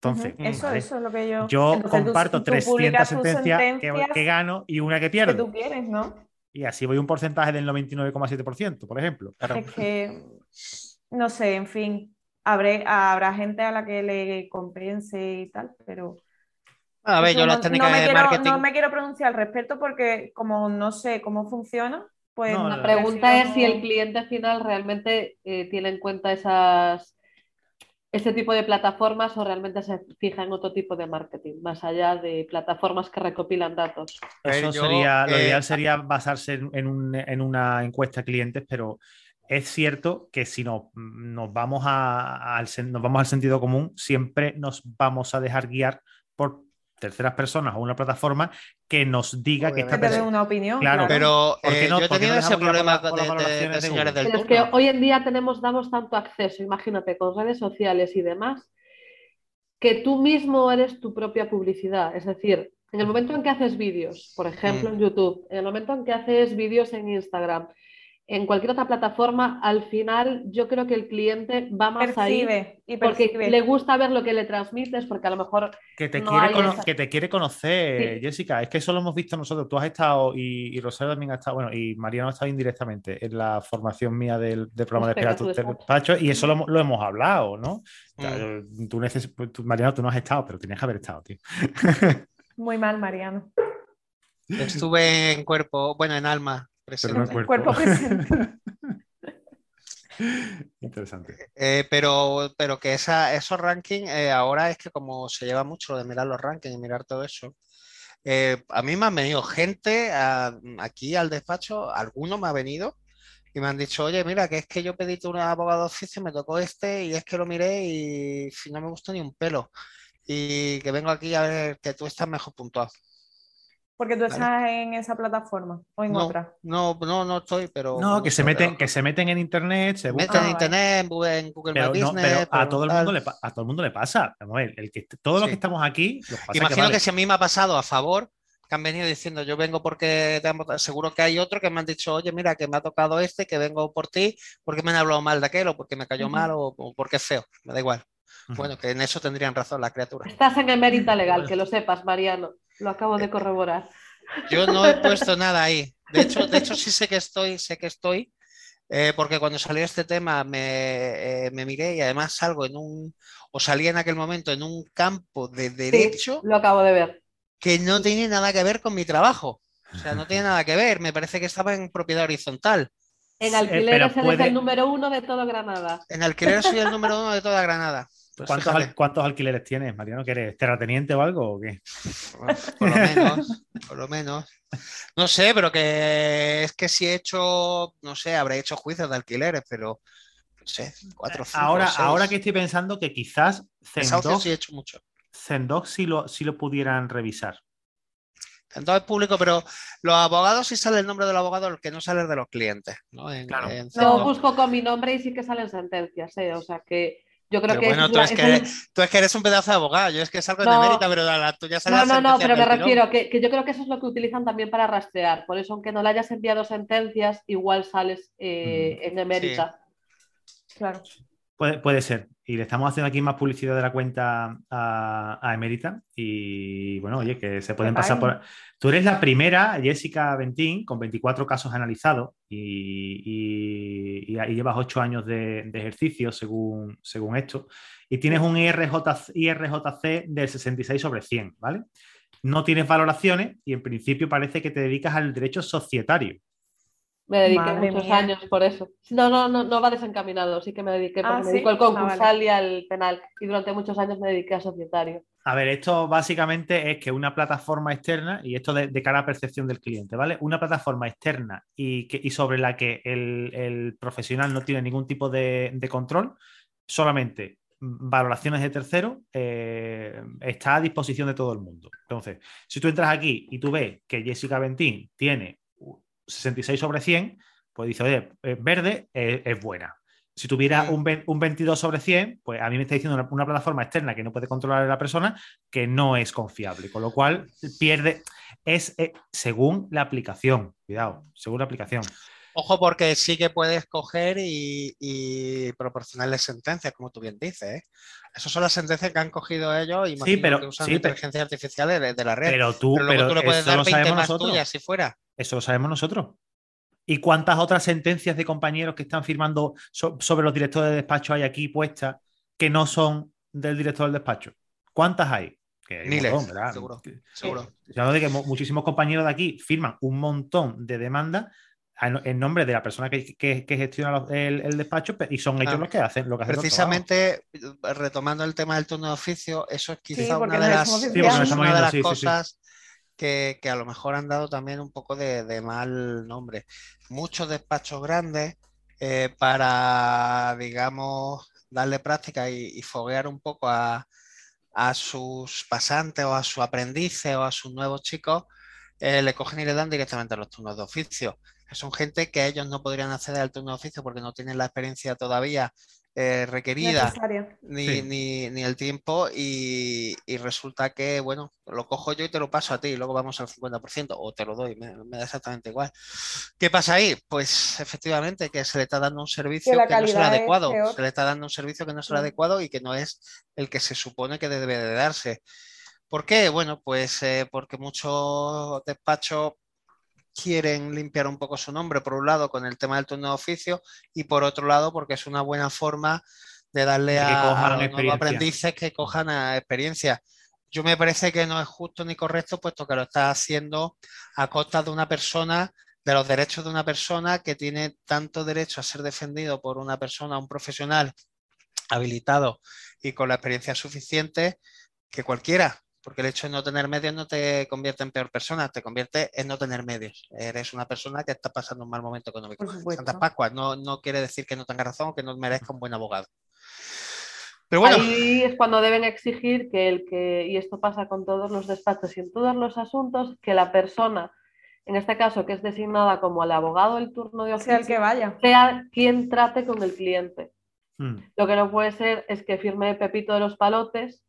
A: Entonces,
C: eso, eso, es lo que yo.
A: Yo comparto 300 sentencias, que, gano y una que pierdo.
C: Que tú quieres, ¿no?
A: Y así voy un porcentaje del 99,7%, por ejemplo.
C: Es que, no sé, en fin, habrá gente a la que le compense y tal, pero.
B: A ver, yo no, las técnicas
C: me
B: de
C: quiero,
B: marketing.
C: No me quiero pronunciar al respecto porque, como no sé cómo funciona, pues.
D: la pregunta es si el cliente final realmente eh, tiene en cuenta esas ese tipo de plataformas o realmente se fija en otro tipo de marketing, más allá de plataformas que recopilan datos?
A: Eso sería, lo ideal sería basarse en, una encuesta de clientes, pero es cierto que si no, nos, vamos al, nos vamos al sentido común, siempre nos vamos a dejar guiar por terceras personas o una plataforma que nos diga que esta
C: persona. una opinión.
B: Claro, pero eh, yo he tenido ese problema de, señores del
D: Es que hoy en día tenemos, damos tanto acceso, imagínate, con redes sociales y demás, que tú mismo eres tu propia publicidad. Es decir, en el momento en que haces vídeos, por ejemplo, mm. en YouTube, en el momento en que haces vídeos en Instagram, en cualquier otra plataforma, al final yo creo que el cliente va más ahí porque le gusta ver lo que le transmites, porque a lo mejor...
A: Que te, quiere, que te quiere conocer, Jessica, es que eso lo hemos visto nosotros, tú has estado y, y, Rosario también ha estado, bueno, y Mariano ha estado indirectamente en la formación mía del, programa de Espera tu despacho, y eso lo, hemos hablado, ¿no? Mm. Tú Mariano, tú no has estado, pero tienes que haber estado, tío.
C: Muy mal, Mariano.
B: Estuve en cuerpo, bueno, en alma,
C: cuerpo. presente.
A: Interesante.
B: Eh, pero, pero que esa, esos rankings, eh, ahora es que como se lleva mucho de mirar los rankings y mirar todo eso, eh, a mí me han venido gente aquí al despacho, alguno me ha venido y me han dicho, oye, mira, que es que yo pedí un abogado de oficio, me tocó este y es que lo miré y no me gustó ni un pelo. Y que vengo aquí a ver que tú estás mejor puntuado.
C: Porque tú estás en esa plataforma o en otra.
B: No, no, no estoy, pero.
A: No, que se meten, que se meten en internet, se
B: Meten en internet, en Google
A: pero,
B: Business.
A: a todo el mundo le a todo el mundo le pasa. el, que todos los que estamos aquí.
B: Imagino que, si a mí me ha pasado a favor, que han venido diciendo yo vengo porque seguro que hay otro que me han dicho, oye, mira, que me ha tocado este, que vengo por ti, porque me han hablado mal de aquel, o porque me cayó mal, o, o porque es feo, me da igual. Bueno, que en eso tendrían razón la criatura.
D: Estás en emérita legal, que lo sepas, Mariano. Lo acabo de corroborar.
B: Yo no he puesto nada ahí. De hecho, de hecho sí sé que estoy, sé que estoy eh, porque cuando salió este tema me, eh, me, miré y además salgo en un, o salí en aquel momento en un campo de derecho.
D: Sí, lo acabo de ver.
B: Que no tiene nada que ver con mi trabajo. O sea, no tiene nada que ver. Me parece que estaba en propiedad horizontal.
D: En alquileres eh, puede... el número uno de toda Granada.
B: En alquileres soy el número uno de toda Granada.
A: Pues ¿Cuántos, al, ¿Cuántos, alquileres tienes, Mariano? ¿Que eres terrateniente o algo o qué?
B: Por lo menos, por lo menos. No sé, pero que es que si he hecho, no sé, habré hecho juicios de alquileres, pero no sé, cuatro, cinco,
A: Ahora,
B: seis.
A: ahora que estoy pensando que quizás
B: Zendoc, sí he hecho mucho.
A: Zendoc sí lo, sí lo pudieran revisar.
B: Zendoc es público, pero los abogados sí sale el nombre del abogado, el que no sale el de los clientes. ¿no? En,
D: claro. en lo busco con mi nombre y sí que salen sentencias, ¿eh? o sea que yo creo
B: pero
D: que
B: bueno,
D: es
B: tú, es
D: es
B: que,
D: un...
B: eres, tú es que eres un pedazo de abogado, yo es que salgo
D: No.
B: en emérita, pero la tuya sale
D: No, no, no, pero me refiero que, que yo creo que eso es lo que utilizan también para rastrear. Por eso, aunque no le hayas enviado sentencias, igual sales eh, en emérita.
C: Claro.
A: Puede, puede, ser. Y le estamos haciendo aquí más publicidad de la cuenta a, a Emérita. Y bueno, oye, que se pueden pasar por. Tú eres la primera, Jessica Bentín, con 24 casos analizados y, y, y, y llevas 8 años de, de, ejercicio según, según esto. Y tienes un IRJ, IRJC del 66 sobre 100, ¿vale? No tienes valoraciones y en principio parece que te dedicas al derecho societario.
D: Me dediqué
C: Madre
D: muchos
C: mía.
D: años por eso. No, no, no, no va desencaminado, sí que me dediqué, porque
C: Ah,
D: me
C: ¿sí?
D: dedico al
C: Ah,
D: concursal
C: vale.
D: y al penal. Y durante muchos años me dediqué a societario.
A: A ver, esto básicamente es que una plataforma externa, y esto de, de cara a percepción del cliente, ¿vale? Una plataforma externa y, que, y sobre la que el, profesional no tiene ningún tipo de, control, solamente valoraciones de tercero eh, está a disposición de todo el mundo. Entonces, si tú entras aquí y tú ves que Jessica Bentín tiene 66 sobre 100, pues dice, oye, verde es buena. Si tuviera un, un, 22 sobre 100, pues a mí me está diciendo una, una, plataforma externa que no puede controlar a la persona que no es confiable, con lo cual pierde, es eh, según la aplicación, cuidado, según la aplicación.
B: Ojo, porque sí que puedes coger y, y proporcionarle sentencias, como tú bien dices. ¿eh? Esas son las sentencias que han cogido ellos y
A: sí, pero,
B: que usan
A: sí,
B: inteligencia artificial de, de, la red.
A: Pero tú,
B: pero
A: pero
B: tú le puedes dar
A: lo
B: 20
A: sabemos
B: más
A: nosotros.
B: tuyas si fuera.
A: Eso lo sabemos nosotros. ¿Y cuántas otras sentencias de compañeros que están firmando so sobre los directores de despacho hay aquí puestas que no son del director del despacho? ¿Cuántas hay?
B: Que hay Miles, montón, ¿verdad? seguro. seguro.
A: Yo hablo de que muchísimos compañeros de aquí firman un montón de demandas en nombre de la persona que, que, que gestiona el, el, despacho y son ellos ah, los que hacen lo que hacen
B: precisamente retomando el tema del turno de oficio eso es quizá sí, una de las, sí, una de las sí, cosas que, a lo mejor han dado también un poco de, mal nombre. Muchos despachos grandes eh, para digamos darle práctica y, y foguear un poco a, a, sus pasantes o a sus aprendices o a sus nuevos chicos eh, le cogen y le dan directamente a los turnos de oficio. Son gente que ellos no podrían acceder al turno de oficio porque no tienen la experiencia todavía eh, requerida ni, sí. ni, ni, el tiempo y, y, resulta que, bueno, lo cojo yo y te lo paso a ti y luego vamos al 50% o te lo doy, me, me, da exactamente igual. ¿Qué pasa ahí? Pues efectivamente que se le está dando un servicio que, que no es el adecuado, se le está dando un servicio que no es el adecuado y que no es el que se supone que debe de darse. ¿Por qué? Bueno, pues eh, porque muchos despachos quieren limpiar un poco su nombre, por un lado, con el tema del turno de oficio, y por otro lado, porque es una buena forma de darle de a, a, los nuevos aprendices que cojan a experiencia. Yo me parece que no es justo ni correcto, puesto que lo está haciendo a costa de una persona, de los derechos de una persona que tiene tanto derecho a ser defendido por una persona, un profesional habilitado y con la experiencia suficiente que cualquiera porque el hecho de no tener medios no te convierte en peor persona, te convierte en no tener medios. Eres una persona que está pasando un mal momento económico. Santa Pascua no, no quiere decir que no tenga razón o que no merezca un buen abogado.
D: Pero bueno. Ahí es cuando deben exigir que el que, y esto pasa con todos los despachos y en todos los asuntos, que la persona, en este caso que es designada como el abogado del turno de oficio,
C: sea el que vaya,
D: sea quien trate con el cliente.
A: Hmm.
D: Lo que no puede ser es que firme Pepito de los Palotes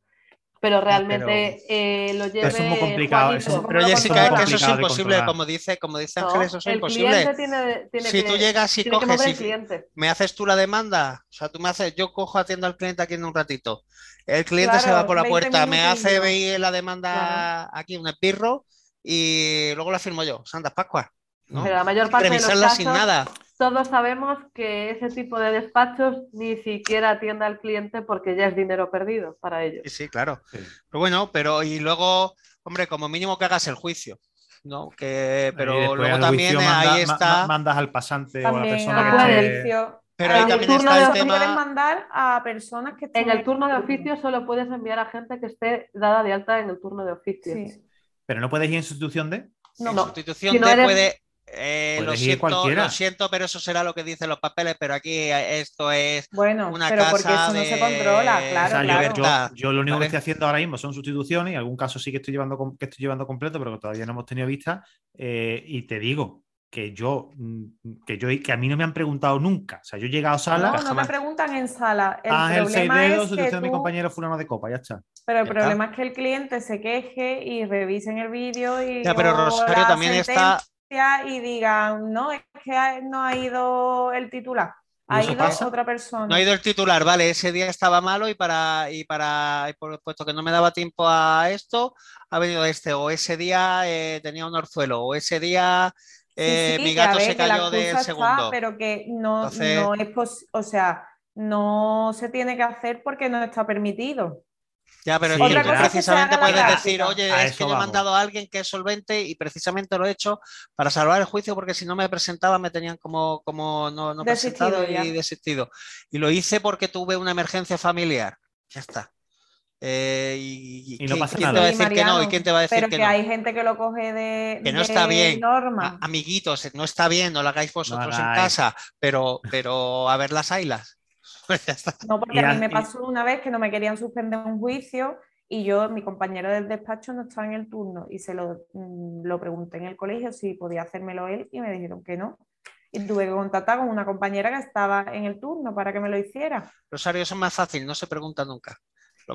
D: pero realmente
A: pero,
D: eh, lo lleve
A: es muy complicado eso,
B: pero Jessica es que eso es imposible como dice como dice Ángel no, eso es
D: el
B: imposible.
D: tiene, tiene
B: si
D: que,
B: tú llegas y coges y
D: cliente.
B: me haces tú la demanda o sea tú me haces yo cojo atiendo al cliente aquí en un ratito. El cliente
C: claro,
B: se va por la puerta me hace ver la demanda claro. aquí un espirro y luego la firmo yo. Santas Pascuas ¿no?
D: pero la mayor parte
B: revisarla
D: de los casos,
B: sin nada
D: todos sabemos que ese tipo de despachos ni siquiera atiende al cliente porque ya es dinero perdido para ellos.
B: Sí, sí, claro.
A: Sí.
B: Pero bueno, pero y luego, hombre, como mínimo que hagas el juicio, ¿no? Que, pero luego también
A: juicio
B: eh,
A: manda-
B: ahí está.
A: ma- mandas al pasante o a la persona
C: a
A: que esté-
C: oficio.
B: Pero ahí también
C: turno
B: está
C: de
B: el
C: oficio
B: tema-
C: puedes mandar a personas que estén
D: En el turno de oficio solo puedes enviar a gente que esté dada de alta en el turno de oficio.
C: Sí.
A: Pero no puedes ir en sustitución de.
C: No,
B: en
C: no.
B: sustitución
D: Si no
B: de
D: eres-
B: puede. Eh, lo siento,
A: cualquiera.
B: lo siento, pero eso será lo que dicen los papeles, pero aquí eh, esto es
C: Bueno,
B: una
C: pero porque eso no se controla,
A: O
C: claro,
A: sea,
C: claro.
A: yo, lo único
B: ¿vale?
A: que estoy haciendo ahora mismo son sustituciones y en algún caso sí que estoy llevando que estoy llevando completo, pero que todavía no hemos tenido vista. eh, y te digo que yo, mm, que yo que a mí no me han preguntado nunca. O sea, yo he llegado a sala.
C: No, no
B: jamás.
C: preguntan en sala. El
A: seis
C: problema
A: dedos,
C: es que
A: sustitución de mi
C: tú-
A: compañero fulano de copa, ya está.
C: Pero el
B: Ya
C: problema es que el cliente se queje y revisen el vídeo y
B: Ya, pero Rosario también está.
C: Y digan, no, es que no ha ido el titular,
A: ¿Y
C: ha ido
A: pasa?
C: otra persona.
B: No ha ido el titular, vale, ese día estaba malo y para, y para, y por puesto que no me daba tiempo a esto, ha venido este, o ese día eh, tenía un orzuelo, o ese día
C: Sí,
B: eh,
C: sí,
B: mi
C: que a
B: gato
C: ver,
B: se cayó del
C: excusa está,
B: segundo.
C: pero que no,
B: Entonces-
C: no es o sea, no se tiene que hacer porque no está permitido.
B: Ya, pero
A: Sí, Otra es
C: que
B: precisamente puedes decir, oye,
A: A
B: es que yo he mandado a alguien que es solvente y precisamente lo he hecho para salvar el juicio porque si no me presentaba me tenían como, como no, no
C: Desistido
B: presentado
C: ya.
B: y desistido. Y lo hice porque tuve una emergencia familiar. Ya está. Eh, y,
A: Y no
B: ¿quién-
A: pasa
B: ¿quién
A: nada.
B: te va a decir que no? ¿Y quién te va a decir
C: Pero
B: que
C: que
B: no?
C: hay gente que lo coge de,
B: Que no
C: de
B: está bien.
C: norma.
B: A- amiguitos, no está bien, no lo hagáis vosotros en casa, pero, pero a ver las ailas. Pues.
C: No, porque
A: Y
C: a mí me pasó una vez que no me querían suspender un juicio y yo, mi compañero del despacho no estaba en el turno y se lo, mm, lo pregunté en el colegio si podía hacérmelo él y me dijeron que no. Y tuve que contactar con una compañera que estaba en el turno para que me lo hiciera.
B: Rosario, eso es más fácil, no se pregunta nunca.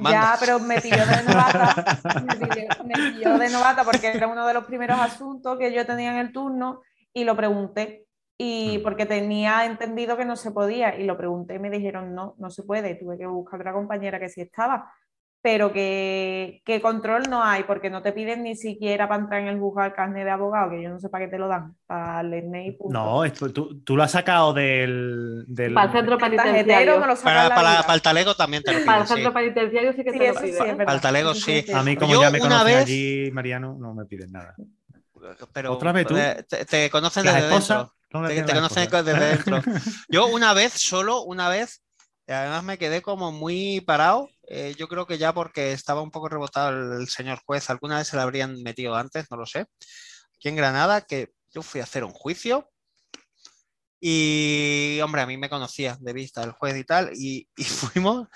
C: Ya, pero me pilló de novata, me pilló, me pilló de novata porque era uno de los primeros asuntos que yo tenía en el turno y lo pregunté. Y porque tenía entendido que no se podía y lo pregunté y me dijeron no, no se puede. Tuve que buscar otra compañera que sí estaba. Pero que, que control no hay porque no te piden ni siquiera para entrar en el juzgado el carnet de abogado, que yo no sé para qué te lo dan, para el.
A: No, esto, tú, tú lo has sacado del. del-
D: Para el centro
C: El
D: penitenciario.
C: me lo
B: Para, para, para el talego también te lo
D: Para el
B: piden, sí.
D: centro penitenciario sí que
C: Sí,
D: te lo
C: sí,
D: piden.
C: es verdad.
B: Al talego, sí.
A: A mí, como
B: Yo
A: ya me conocen
B: vez-
A: allí, Mariano, no me piden nada.
B: Pero
A: ¿Otra vez tú?
B: eh, Te, te conocen desde dentro.
A: No me
B: Te,
A: piden
B: te
A: las
B: conocen
A: esposas.
B: desde dentro. Yo una vez, solo una vez, y además me quedé como muy parado. eh, yo creo que ya porque estaba un poco rebotado el, el señor juez. Alguna vez se le habrían metido antes, no lo sé. Aquí en Granada, que yo fui a hacer un juicio. Y, hombre, a mí me conocía de vista el juez y tal. Y, y fuimos.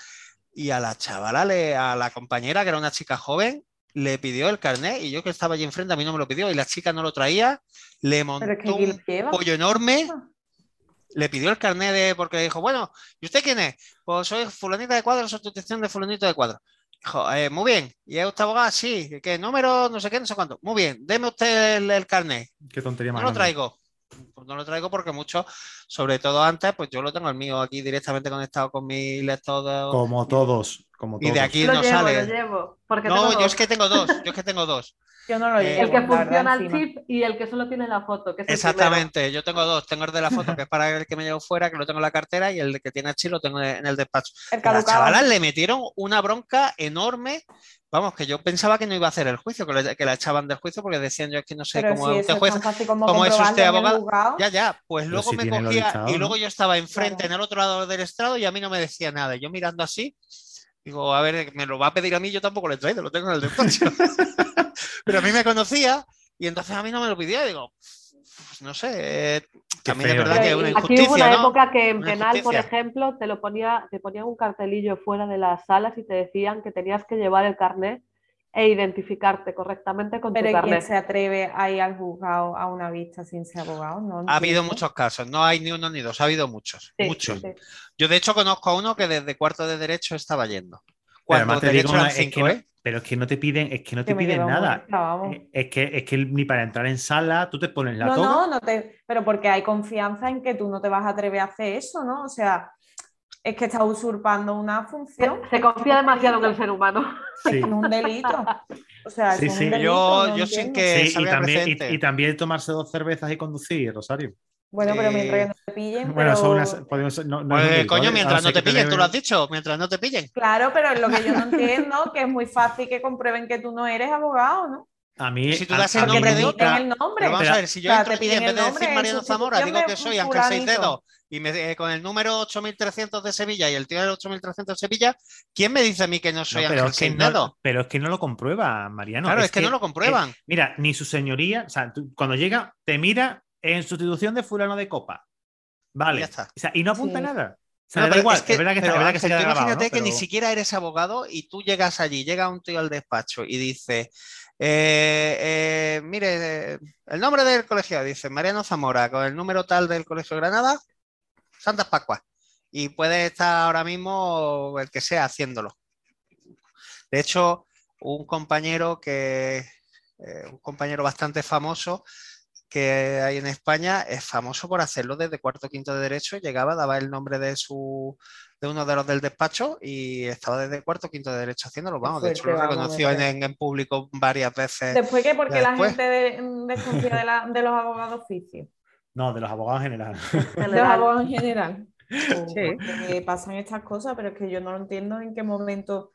B: Y a la chavala, le- a la compañera, que era una chica joven, le pidió el carnet. Y yo que estaba allí enfrente, a mí no me lo pidió. Y la chica no lo traía. Le montó un pollo enorme le pidió el carnet de, porque le dijo, bueno, ¿y usted quién es? Pues soy fulanita de cuadro, sustitución de fulanito de cuadro. Dijo, "Eh, muy bien, ¿y es usted abogado? Sí, ¿qué número? No sé qué, no sé cuánto. Muy bien, deme usted el, el carnet.
A: Qué tontería más
B: No lo traigo. Pues no lo traigo porque mucho, sobre todo antes, pues yo lo tengo el mío aquí directamente conectado con mi lector. de-
A: Como todos. Como
B: Y de aquí
D: Lo
B: no
D: llevo,
B: sale.
D: lo llevo. Porque
B: No,
D: tengo
B: yo es que tengo dos, yo es que tengo dos.
C: Yo no lo
B: Eh,
C: llevo.
D: El que funciona el chip y el que solo tiene la foto. Que
B: Exactamente, yo tengo dos. Tengo el de la foto, que es para el que me llevo fuera, que lo tengo en la cartera, y el que tiene el chip lo tengo en el despacho.
C: El
B: A las chavalas le metieron una bronca enorme. Vamos, que yo pensaba que no iba a hacer el juicio, que, le- que la echaban del juicio porque decían yo es que no sé
C: Pero
B: cómo
C: si
B: es usted juez.
C: como
B: ¿cómo es usted abogado? Ya, ya, pues
A: Pero
B: luego
A: si
B: me cogía y luego yo estaba enfrente
C: Claro.
B: en el otro lado del estrado y a mí no me decía nada. Yo mirando así, digo, a ver, me lo va a pedir a mí, yo tampoco le he traído, lo tengo en el despacho. Pero a mí me conocía y entonces a mí no me lo pidió. Digo, pues no sé, también es verdad que es una
D: Aquí hubo
B: injusticia,
D: una
B: ¿no?
D: época que en
B: Una
D: penal, por
B: injusticia.
D: ejemplo, te lo ponía, te ponían un cartelillo fuera de las salas y te decían que tenías que llevar el carnet e identificarte correctamente con
C: Pero
D: tu
C: ¿y quién
D: carnet.
C: se atreve a ir al juzgado a una vista sin ser abogado? No
B: Ha habido muchos casos, no hay ni uno ni dos, ha habido muchos,
D: Sí,
B: muchos.
C: Sí.
B: Yo de hecho conozco a uno que desde cuarto de derecho estaba yendo.
A: Pero
B: Cuando
A: además te
B: derecho
A: digo una- es que
B: cinco,
A: no-
B: ¿eh?
A: Pero es que no te piden, es que no te
C: Que
A: piden nada. Eh, Es que, es que ni para entrar en sala tú te pones la
C: No,
A: toga.
C: no, no te, pero porque hay confianza en que tú no te vas a atrever a hacer eso, ¿no? O sea, es que estás usurpando una función,
D: Se confía demasiado en el ser humano.
A: Sí.
C: es un delito. O sea,
A: Sí,
C: es un
A: sí.
C: delito,
B: Yo-
C: no
B: yo sin
C: entiendo.
B: que-
A: Sí, y también, y-
B: precedente.
A: y también tomarse dos cervezas y conducir, Rosario.
C: Bueno, pero
B: Eh,
C: mientras que no te pillen.
A: Bueno,
C: pero-
A: son unas. podemos- no- no es
B: Pues, coño,
A: ¿vale?
B: mientras no te pillen, tú lo has dicho, mientras no te pillen.
C: Claro, pero lo que yo no entiendo que es muy fácil que comprueben que tú no eres abogado, ¿no?
A: A mí.
B: Si tú das el nombre de otra.
C: el nombre.
B: Pero vamos
A: Pero-
B: a ver, si yo
C: o sea,
B: entro aquí en vez
C: el
B: de
C: nombre
B: decir Mariano Zamora, digo que soy Ángel
C: fulanito.
B: Seicedo y me, eh, con el número 8300 de Sevilla y el tío del 8300 de Sevilla, ¿quién me dice a mí que no soy
A: No, pero,
B: Ángel
A: es que no, pero es que no lo comprueba, Mariano.
B: claro, es, que, no lo comprueban.
A: mira, ni su señoría, o sea, tú- cuando llega, te mira en sustitución de fulano de copa. Vale.
B: Y ya está.
A: O sea, y no apunta
C: Sí.
A: nada. O sea,
B: No, pero
A: igual.
B: es, que,
A: es verdad que, está-
B: pero,
A: es verdad que se grabado,
B: imagínate
A: ¿no?
B: que ni siquiera eres abogado y tú llegas allí, llega un tío al despacho y dice, eh, eh, mire, el nombre del colegio, dice Mariano Zamora, con el número tal del Colegio de Granada, Santas Pascuas. Y puede estar ahora mismo el que sea haciéndolo. De hecho, un compañero que, eh, un compañero bastante famoso que hay en España es famoso por hacerlo desde cuarto o quinto de derecho. Llegaba, daba el nombre de su de uno de los del despacho y estaba desde cuarto o quinto de derecho haciéndolo. Vamos, de hecho lo reconoció en, en público varias veces.
C: Después que porque la
B: Después.
C: gente de- desconfía de, la- de los abogados oficios,
A: No, de los abogados en general.
C: de los abogados en general.
B: Sí.
C: Pasan estas cosas, pero es que yo no lo entiendo en qué momento.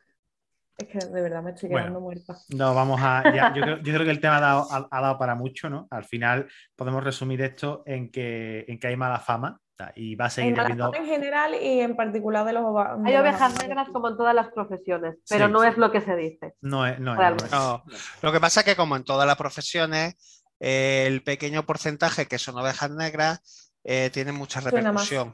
C: Es que de verdad me estoy
A: Bueno.
C: quedando muerta.
A: No, vamos a. ya, yo, creo, yo creo que el tema ha dado, ha- ha dado para mucho, ¿no? Al final podemos resumir esto en que, en que hay mala fama y va a
C: En
A: seguir habiendo.
C: en general y en particular de los
D: Hay ovejas negras como en todas las profesiones, pero
A: Sí,
D: no
A: sí.
D: es lo que se dice.
A: No es, no es, no es.
B: No. Lo que pasa es que como en todas las profesiones, eh, el pequeño porcentaje que son ovejas negras eh, tiene mucha
C: Suena más.
B: repercusión.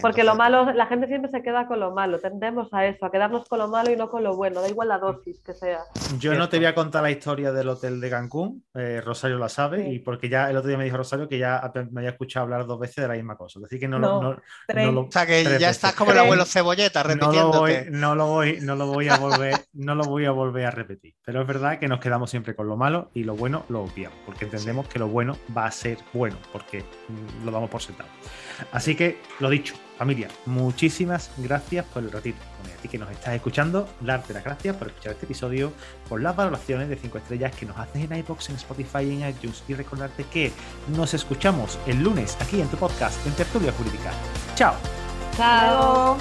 D: Porque lo malo, la gente siempre se queda con lo malo, tendemos a eso, a quedarnos con lo malo y no con lo bueno, da igual la dosis que sea.
A: Yo no te voy a contar la historia del hotel de Cancún, eh, Rosario la sabe,
C: Sí.
A: y porque ya el otro día me dijo Rosario que ya me había escuchado hablar dos veces de la misma cosa. Es decir, que no, lo-
C: No,
A: no-
C: Tres.
A: no lo,
B: O sea que ya
A: veces.
B: estás como el abuelo cebolleta
A: no lo voy,
B: repitiéndote.
A: no lo voy, no lo voy a volver, no lo voy a volver a repetir. Pero es verdad que nos quedamos siempre con lo malo y lo bueno lo obviamos, porque entendemos que lo bueno va a ser bueno, porque lo damos por sentado. Así que, lo dicho, familia, muchísimas gracias por el ratito. Bueno, a ti que nos estás escuchando, darte las gracias por escuchar este episodio, por las valoraciones de 5 estrellas que nos haces en iBox, en Spotify y en iTunes. Y recordarte que nos escuchamos el lunes aquí en tu podcast en Tertulia Jurídica. ¡Chao!
D: Chao.